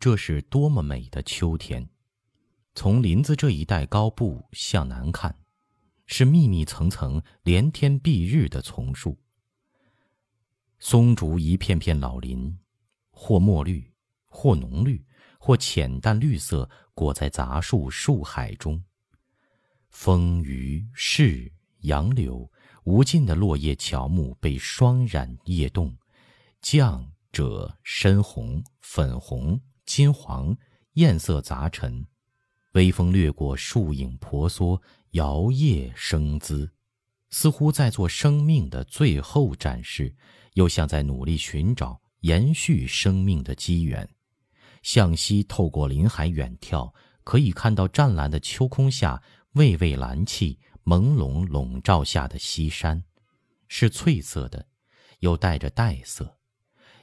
这是多么美的秋天！从林子这一带高部向南看，是密密层层、连天蔽日的丛树。松竹一片片老林，或墨绿，或浓绿，或浅淡绿色，裹在杂树树海中。风雨势杨柳，无尽的落叶乔木被霜染叶冻，绛者深红、粉红。金黄，艳色杂陈，微风掠过，树影婆娑，摇曳生姿，似乎在做生命的最后展示，又像在努力寻找延续生命的机缘。向西透过林海远眺，可以看到湛蓝的秋空下，蔚蔚蓝气朦胧笼罩下的西山，是翠色的，又带着黛色。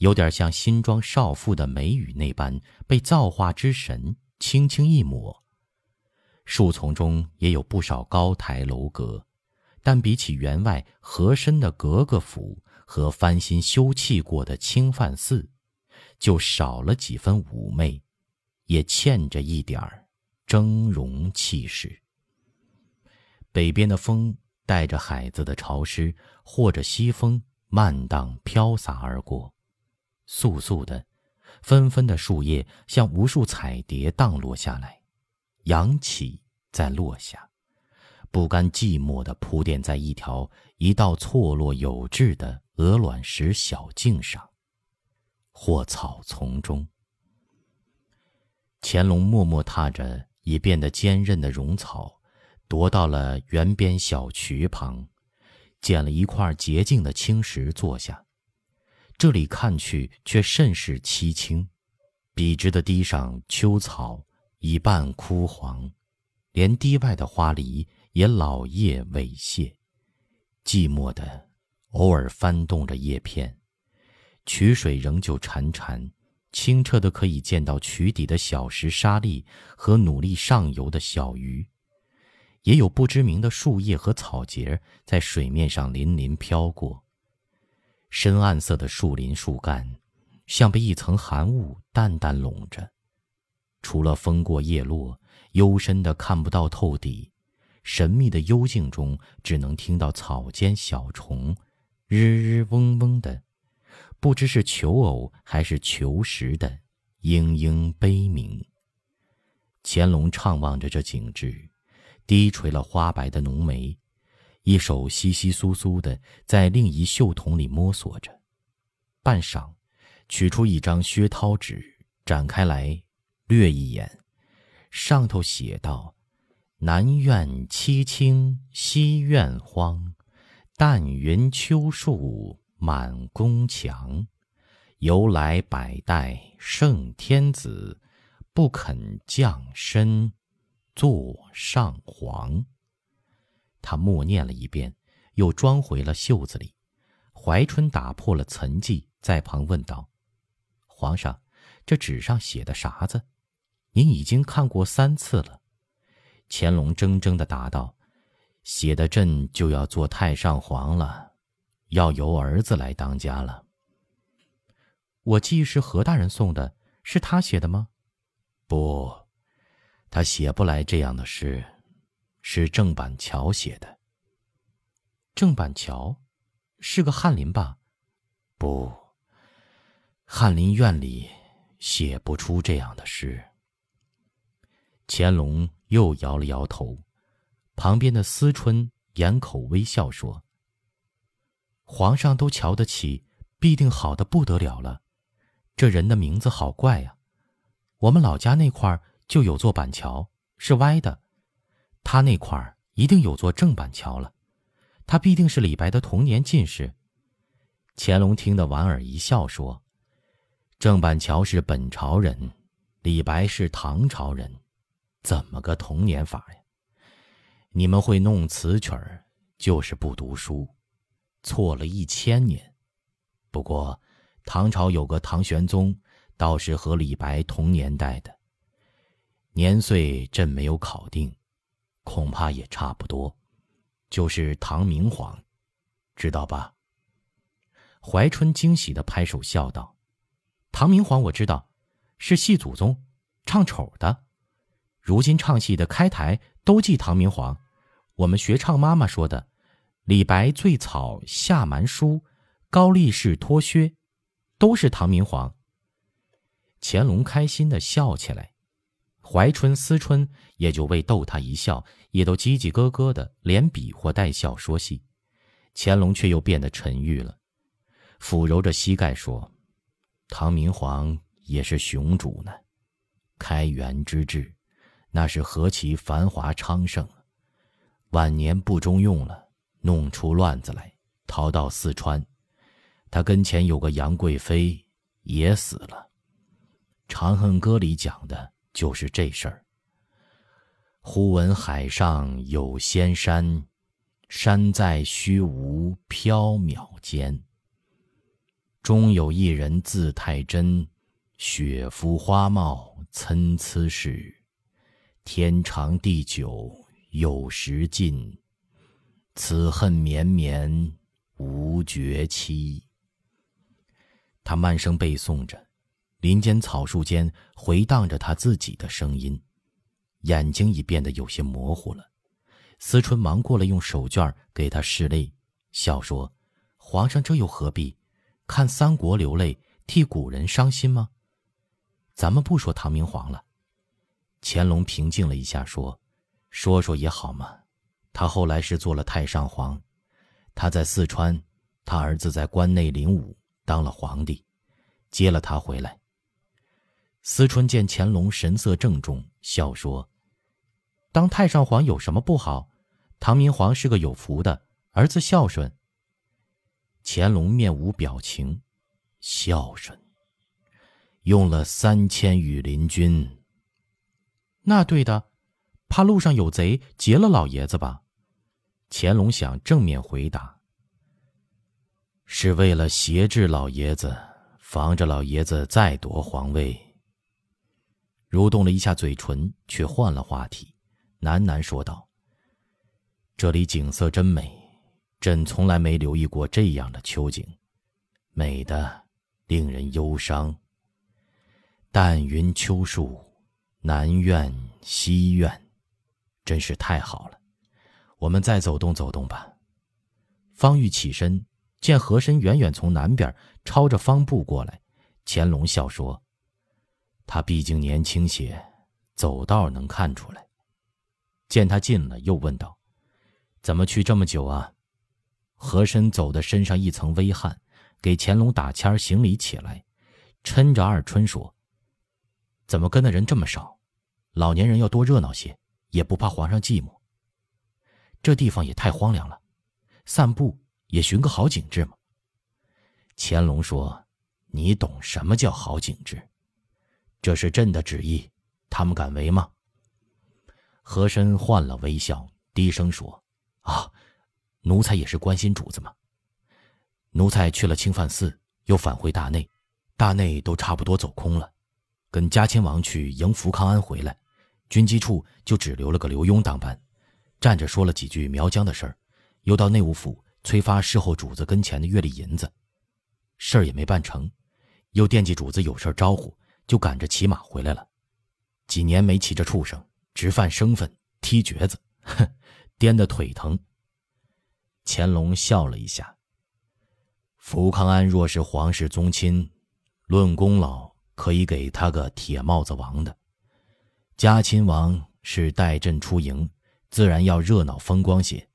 有点像新装少妇的眉宇那般，被造化之神轻轻一抹。树丛中也有不少高台楼阁，但比起园外和珅的格格府和翻新修葺过的清范寺，就少了几分妩媚，也欠着一点儿峥嵘气势。北边的风带着海子的潮湿，或者西风漫荡飘洒而过。簌簌的，纷纷的树叶像无数彩蝶荡落下来，扬起再落下，不甘寂寞的铺垫在一条一道错落有致的鹅卵石小径上，或草丛中。乾隆默默踏着已变得坚韧的绒草，踱到了园边小渠旁，捡了一块洁净的青石坐下。这里看去却甚是凄清，笔直的堤上秋草已半枯黄，连堤外的花梨也老叶萎谢，寂寞的偶尔翻动着叶片，渠水仍旧潺潺，清澈的可以见到渠底的小石沙粒和努力上游的小鱼，也有不知名的树叶和草节在水面上粼粼飘过。深暗色的树林树干，像被一层寒雾淡淡笼着，除了风过叶落，幽深的看不到透底，神秘的幽静中，只能听到草间小虫，日日嗡嗡的，不知是求偶还是求食的嘤嘤悲鸣。乾隆怅望着这景致，低垂了花白的浓眉。一手稀稀疏疏的在另一袖筒里摸索着，半晌，取出一张薛涛纸，展开来，略一眼，上头写道：“南苑凄清西苑荒，淡云秋树满宫墙，由来百代圣天子，不肯降身，坐上皇。”他默念了一遍，又装回了袖子里。怀春打破了沉寂，在旁问道：“皇上，这纸上写的啥子？您已经看过三次了。”乾隆怔怔的答道：“写的朕就要做太上皇了，要由儿子来当家了。”我记是何大人送的，是他写的吗？不，他写不来这样的诗。是郑板桥写的。郑板桥，是个翰林吧？不，翰林院里写不出这样的诗。乾隆又摇了摇头，旁边的思春掩口微笑说：“皇上都瞧得起，必定好的不得了了。这人的名字好怪呀！我们老家那块儿就有座板桥，是歪的。”他那块儿一定有座郑板桥了，他必定是李白的童年进士。乾隆听得莞尔一笑，说：“郑板桥是本朝人，李白是唐朝人，怎么个童年法呀？你们会弄词曲儿，就是不读书，错了一千年。不过，唐朝有个唐玄宗，倒是和李白同年代的，年岁朕没有考定。”恐怕也差不多，就是唐明皇，知道吧？怀春惊喜的拍手笑道：“唐明皇我知道，是戏祖宗，唱丑的。如今唱戏的开台都记唐明皇。我们学唱妈妈说的：“李白醉草下蛮书，高力士脱靴，都是唐明皇。”乾隆开心的笑起来，怀春、思春也就为逗他一笑，也都叽叽咯咯的，连比划带笑说戏。乾隆却又变得沉郁了，抚揉着膝盖说：“唐明皇也是雄主呢，开元之治，那是何其繁华昌盛！晚年不中用了，弄出乱子来，逃到四川。他跟前有个杨贵妃，也死了。《长恨歌》里讲的就是这事儿。忽闻海上有仙山。”山在虚无缥缈间。终有一人字太真，雪肤花貌参差是。天长地久有时尽，此恨绵绵无绝期。他慢声背诵着，林间草树间回荡着他自己的声音，眼睛已变得有些模糊了。思春忙过来，用手绢给他拭泪，笑说：“皇上这又何必？看三国流泪，替古人伤心吗？咱们不说唐明皇了。”乾隆平静了一下，说：“说说也好嘛。他后来是做了太上皇，他在四川，他儿子在关内领武，当了皇帝，接了他回来。”思春见乾隆神色郑重，笑说：“当太上皇有什么不好？”唐明皇是个有福的儿子，孝顺。乾隆面无表情，孝顺，用了三千羽林军。那对的，怕路上有贼劫了老爷子吧？乾隆想正面回答，是为了挟制老爷子，防着老爷子再夺皇位。蠕动了一下嘴唇，却换了话题，喃喃说道。这里景色真美，朕从来没留意过这样的秋景，美的令人忧伤。淡云秋树，南苑西苑，真是太好了。我们再走动走动吧。方玉起身，见和珅远远从南边抄着方步过来，乾隆笑说：“他毕竟年轻些，走道能看出来。”见他近了，又问道。怎么去这么久啊？和珅走的身上一层微汗，给乾隆打签行礼起来，抻着二春说：“怎么跟的人这么少？老年人要多热闹些，也不怕皇上寂寞。这地方也太荒凉了，散步也寻个好景致嘛。”乾隆说：“你懂什么叫好景致？这是朕的旨意，他们敢违吗？”和珅换了微笑，低声说。啊，奴才也是关心主子嘛。奴才去了清范寺，又返回大内，大内都差不多走空了。跟嘉亲王去迎福康安回来，军机处就只留了个刘墉当班，站着说了几句苗疆的事儿，又到内务府催发事后主子跟前的月例银子，事儿也没办成，又惦记主子有事招呼，就赶着骑马回来了。几年没骑着畜生，直犯生分，踢橛子，哼。颠得腿疼。乾隆笑了一下。福康安若是皇室宗亲，论功劳可以给他个铁帽子王的。嘉亲王是带朕出营，自然要热闹风光些。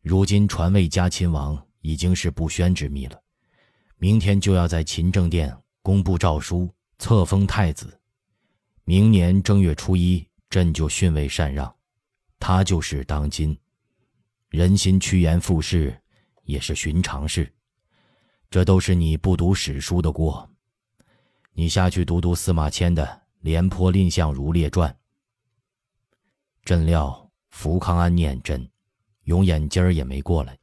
如今传位嘉亲王已经是不宣之秘了，明天就要在勤政殿公布诏书，册封太子。明年正月初一，朕就逊位禅让。他就是当今，人心趋炎附势，也是寻常事。这都是你不读史书的过。你下去读读司马迁的《廉颇蔺相如列传》。朕料福康安念朕，永眼今儿也没过来，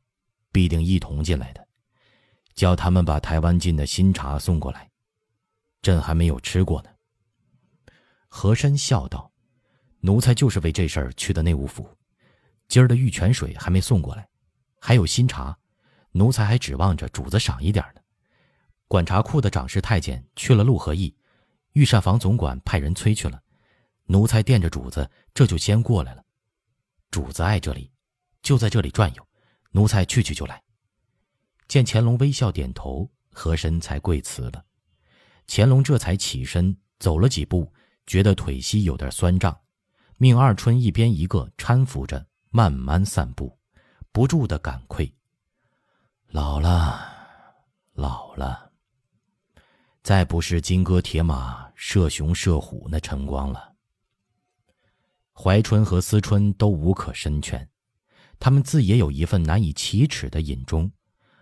必定一同进来的。叫他们把台湾进的新茶送过来，朕还没有吃过呢。和珅笑道。奴才就是为这事儿去的内务府，今儿的玉泉水还没送过来，还有新茶，奴才还指望着主子赏一点呢。管茶库的掌事太监去了陆和驿，御膳房总管派人催去了，奴才垫着主子，这就先过来了。主子爱这里，就在这里转悠，奴才去去就来。见乾隆微笑点头，和珅才跪辞了。乾隆这才起身走了几步，觉得腿膝有点酸胀，命二春一边一个搀扶着慢慢散步，不住的感愧：老了，老了，再不是金戈铁马、射熊射虎那晨光了。怀春和思春都无可深劝，他们自也有一份难以启齿的隐衷。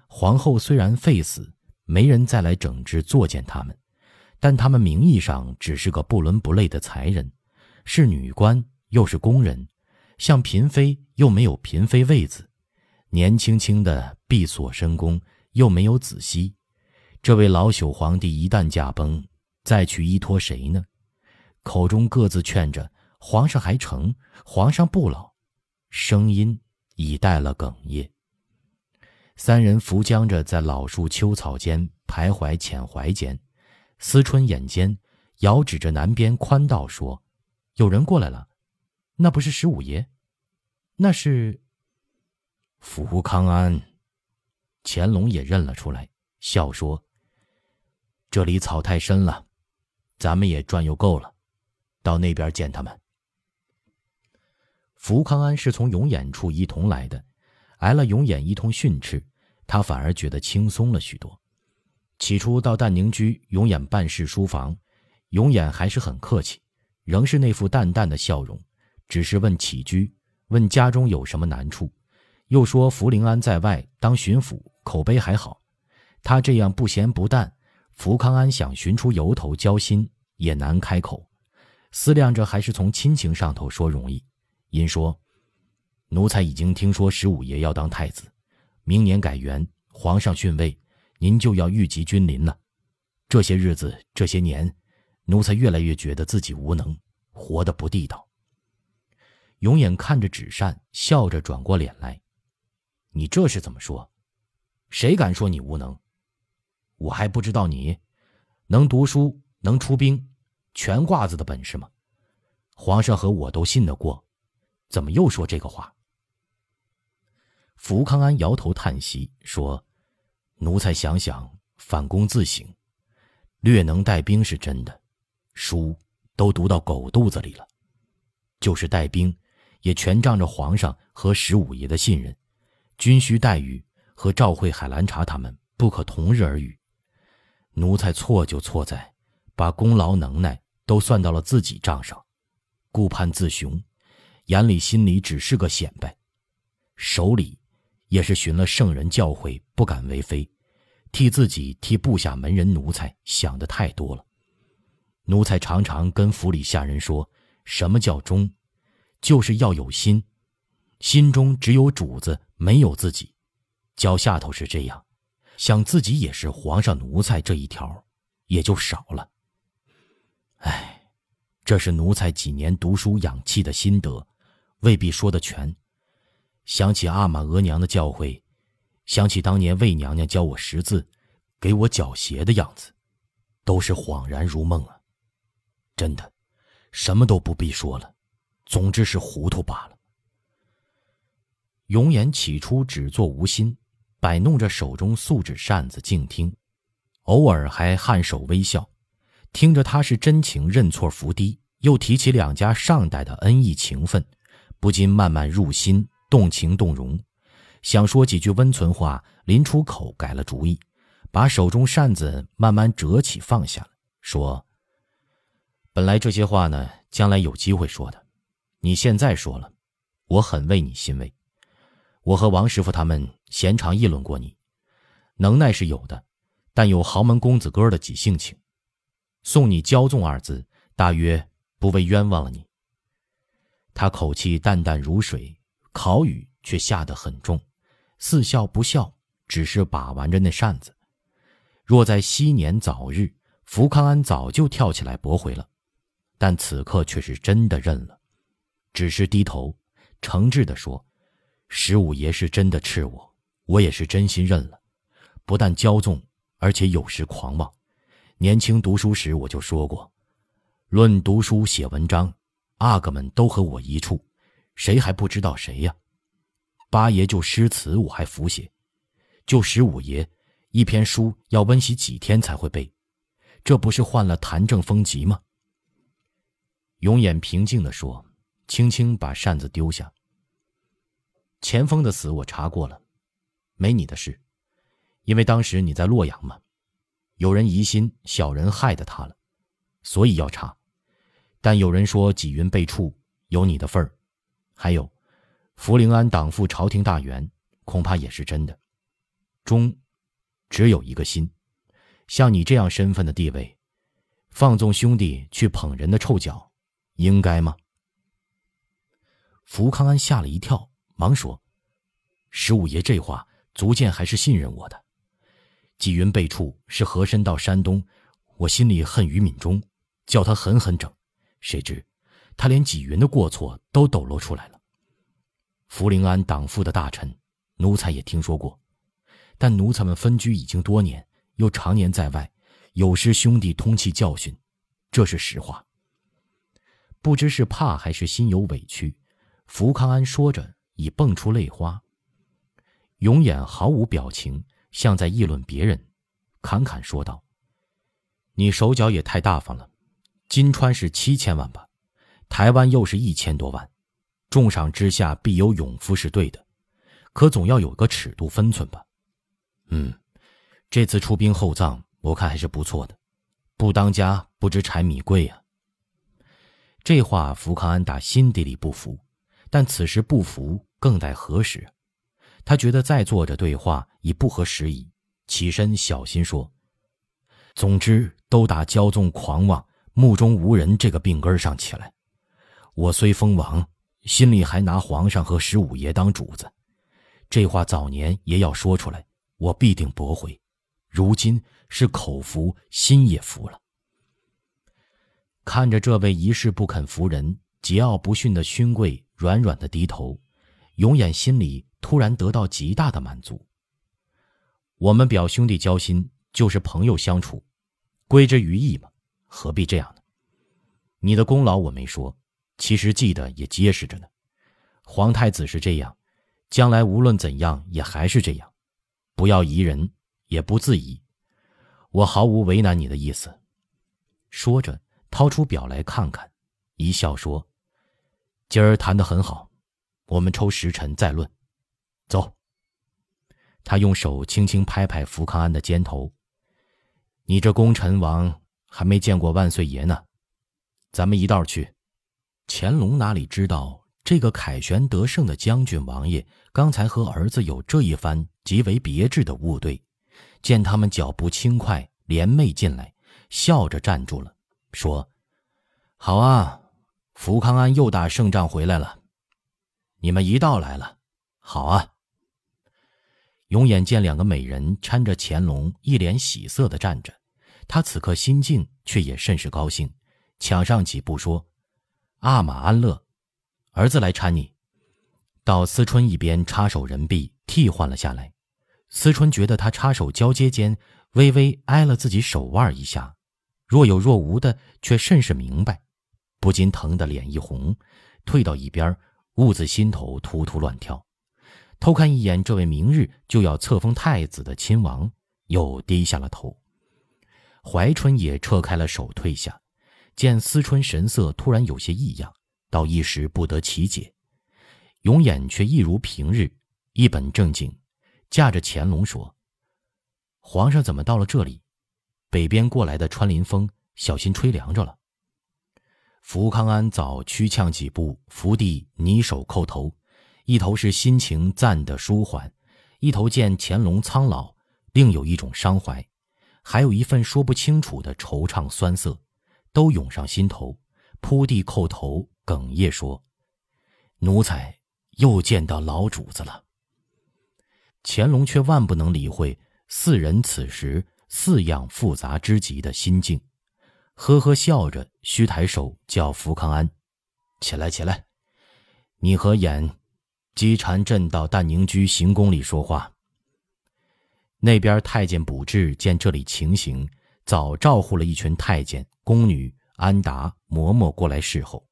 皇后虽然废死，没人再来整治作践他们，但他们名义上只是个不伦不类的才人，是女官又是宫人，像嫔妃又没有嫔妃位子，年轻轻的闭锁深宫又没有子息，这位老朽皇帝一旦驾崩，再去依托谁呢？口中各自劝着。皇上还成，皇上不老，声音已带了哽咽。三人扶将着在老树秋草间徘徊浅怀间，思春眼尖，遥指着南边宽道说：“有人过来了，那不是十五爷，那是福康安。”乾隆也认了出来，笑说：“这里草太深了，咱们也转悠够了，到那边见他们。”福康安是从永琰处一同来的，挨了永琰一通训斥，他反而觉得轻松了许多。起初到淡宁居永琰办事书房，永琰还是很客气，仍是那副淡淡的笑容，只是问起居，问家中有什么难处，又说福临安在外当巡抚，口碑还好。他这样不咸不淡，福康安想寻出由头交心也难开口，思量着还是从亲情上头说容易。因说：“奴才已经听说十五爷要当太子，明年改元，皇上逊位，您就要御及君临了。这些日子，这些年，奴才越来越觉得自己无能，活得不地道。”永远看着纸扇，笑着转过脸来：“你这是怎么说？谁敢说你无能？我还不知道你能读书，能出兵，全褂子的本事吗？皇上和我都信得过。”怎么又说这个话？福康安摇头叹息说：“奴才想想，反躬自省，略能带兵是真的，书都读到狗肚子里了。就是带兵，也全仗着皇上和十五爷的信任，军需待遇和赵惠、海兰察他们不可同日而语。奴才错就错在，把功劳能耐都算到了自己账上，顾盼自雄。”眼里心里只是个显摆，手里也是寻了圣人教诲，不敢为非，替自己替部下门人奴才想的太多了。奴才常常跟府里下人说，什么叫忠，就是要有心，心中只有主子，没有自己。脚下头是这样，想自己也是皇上奴才这一条，也就少了。唉，这是奴才几年读书养气的心得。未必说得全。想起阿玛额娘的教诲，想起当年魏娘娘教我识字，给我脚鞋的样子，都是恍然如梦啊！真的，什么都不必说了，总之是糊涂罢了。永远起初只做无心，摆弄着手中素纸扇子静听，偶尔还颔首微笑，听着他是真情认错伏低，又提起两家上代的恩义情分。不禁慢慢入心，动情动容，想说几句温存话，临出口改了主意，把手中扇子慢慢折起放下了，说：“本来这些话呢，将来有机会说的，你现在说了，我很为你欣慰。我和王师傅他们闲常议论过你，能耐是有的，但有豪门公子哥的几性情，送你骄纵二字，大约不为冤枉了你。”他口气淡淡如水，考语却下得很重，似笑不笑，只是把玩着那扇子。若在昔年早日，福康安早就跳起来驳回了，但此刻却是真的认了，只是低头，诚挚地说：“十五爷是真的斥我，我也是真心认了。不但骄纵，而且有时狂妄。年轻读书时我就说过，论读书写文章，阿哥们都和我一处，谁还不知道谁呀？八爷就诗词我还服写，就十五爷，一篇书要温习几天才会背，这不是患了痰症风疾吗？永远平静地说，轻轻把扇子丢下。钱锋的死我查过了，没你的事，因为当时你在洛阳嘛，有人疑心小人害的他了，所以要查。但有人说纪云被处，有你的份儿，还有，福临安党副朝廷大员，恐怕也是真的。忠，只有一个心，像你这样身份的地位，放纵兄弟去捧人的臭脚，应该吗？福康安吓了一跳。忙说：“十五爷这话，足见还是信任我的。纪云被处是和珅到山东，我心里恨于敏中，叫他狠狠整。谁知，他连纪云的过错都抖露出来了。福临安党副的大臣，奴才也听说过，但奴才们分居已经多年，又常年在外，有失兄弟通气教训，这是实话。不知是怕还是心有委屈，福康安说着。”已蹦出泪花。永远毫无表情，像在议论别人，侃侃说道：“你手脚也太大方了，金川是七千万吧，台湾又是一千多万，重赏之下必有勇夫是对的，可总要有个尺度分寸吧？嗯，这次出兵厚葬，我看还是不错的，不当家不知柴米贵呀。”这话福康安打心底里不服，但此时不服。更待何时？他觉得再坐着对话已不合时宜，起身小心说：“总之，都打骄纵狂妄、目中无人这个病根上起来。我虽封王，心里还拿皇上和十五爷当主子。这话早年也要说出来，我必定驳回。如今是口服，心也服了。看着这位一世不肯服人、桀骜不驯的勋贵，软软的低头。”永远心里突然得到极大的满足。我们表兄弟交心，就是朋友相处，归之于义嘛，何必这样呢？你的功劳我没说，其实记得也结实着呢。皇太子是这样，将来无论怎样也还是这样，不要疑人，也不自疑。我毫无为难你的意思。说着，掏出表来看看，一笑说：“今儿谈得很好。”我们抽时辰再论，走。他用手轻轻拍拍福康安的肩头。你这功臣王还没见过万岁爷呢，咱们一道去。乾隆哪里知道这个凯旋得胜的将军王爷刚才和儿子有这一番极为别致的误对，见他们脚步轻快，联袂进来，笑着站住了，说：“好啊，福康安又打胜仗回来了。”你们一道来了，好啊。永琰见两个美人搀着乾隆，一脸喜色的站着，他此刻心境却也甚是高兴，抢上几步说：“阿玛安乐，儿子来搀你。”到思春一边插手人臂，替换了下来。思春觉得他插手交接间，微微挨了自己手腕一下，若有若无的，却甚是明白，不禁疼得脸一红，退到一边。兀自心头突突乱跳，偷看一眼这位明日就要册封太子的亲王，又低下了头。怀春也撤开了手，退下，见思春神色突然有些异样，倒一时不得其解。永琰却一如平日，一本正经，架着乾隆说：“皇上怎么到了这里？北边过来的穿林风，小心吹凉着了。”福康安早屈呛几步，伏地泥手叩头，一头是心情暂的舒缓，一头见乾隆苍老，另有一种伤怀，还有一份说不清楚的惆怅酸涩，都涌上心头，扑地叩头，哽咽说：“奴才又见到老主子了。”乾隆却万不能理会四人此时四样复杂之极的心境。呵呵笑着，虚抬手叫福康安：“起来，起来！你和眼击禅镇到淡宁居行宫里说话。”那边太监卜志见这里情形，早招呼了一群太监、宫女安达、嬷嬷过来侍候。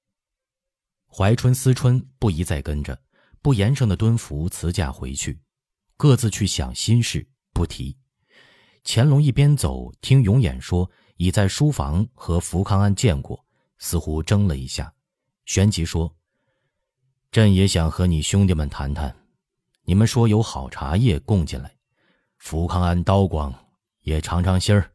怀春、思春不宜再跟着，不言声的敦服辞驾回去，各自去想心事，不提。乾隆一边走，听永琰说已在书房和福康安见过，似乎怔了一下，旋即说：“朕也想和你兄弟们谈谈，你们说有好茶叶供进来，福康安刀光也尝尝心儿。”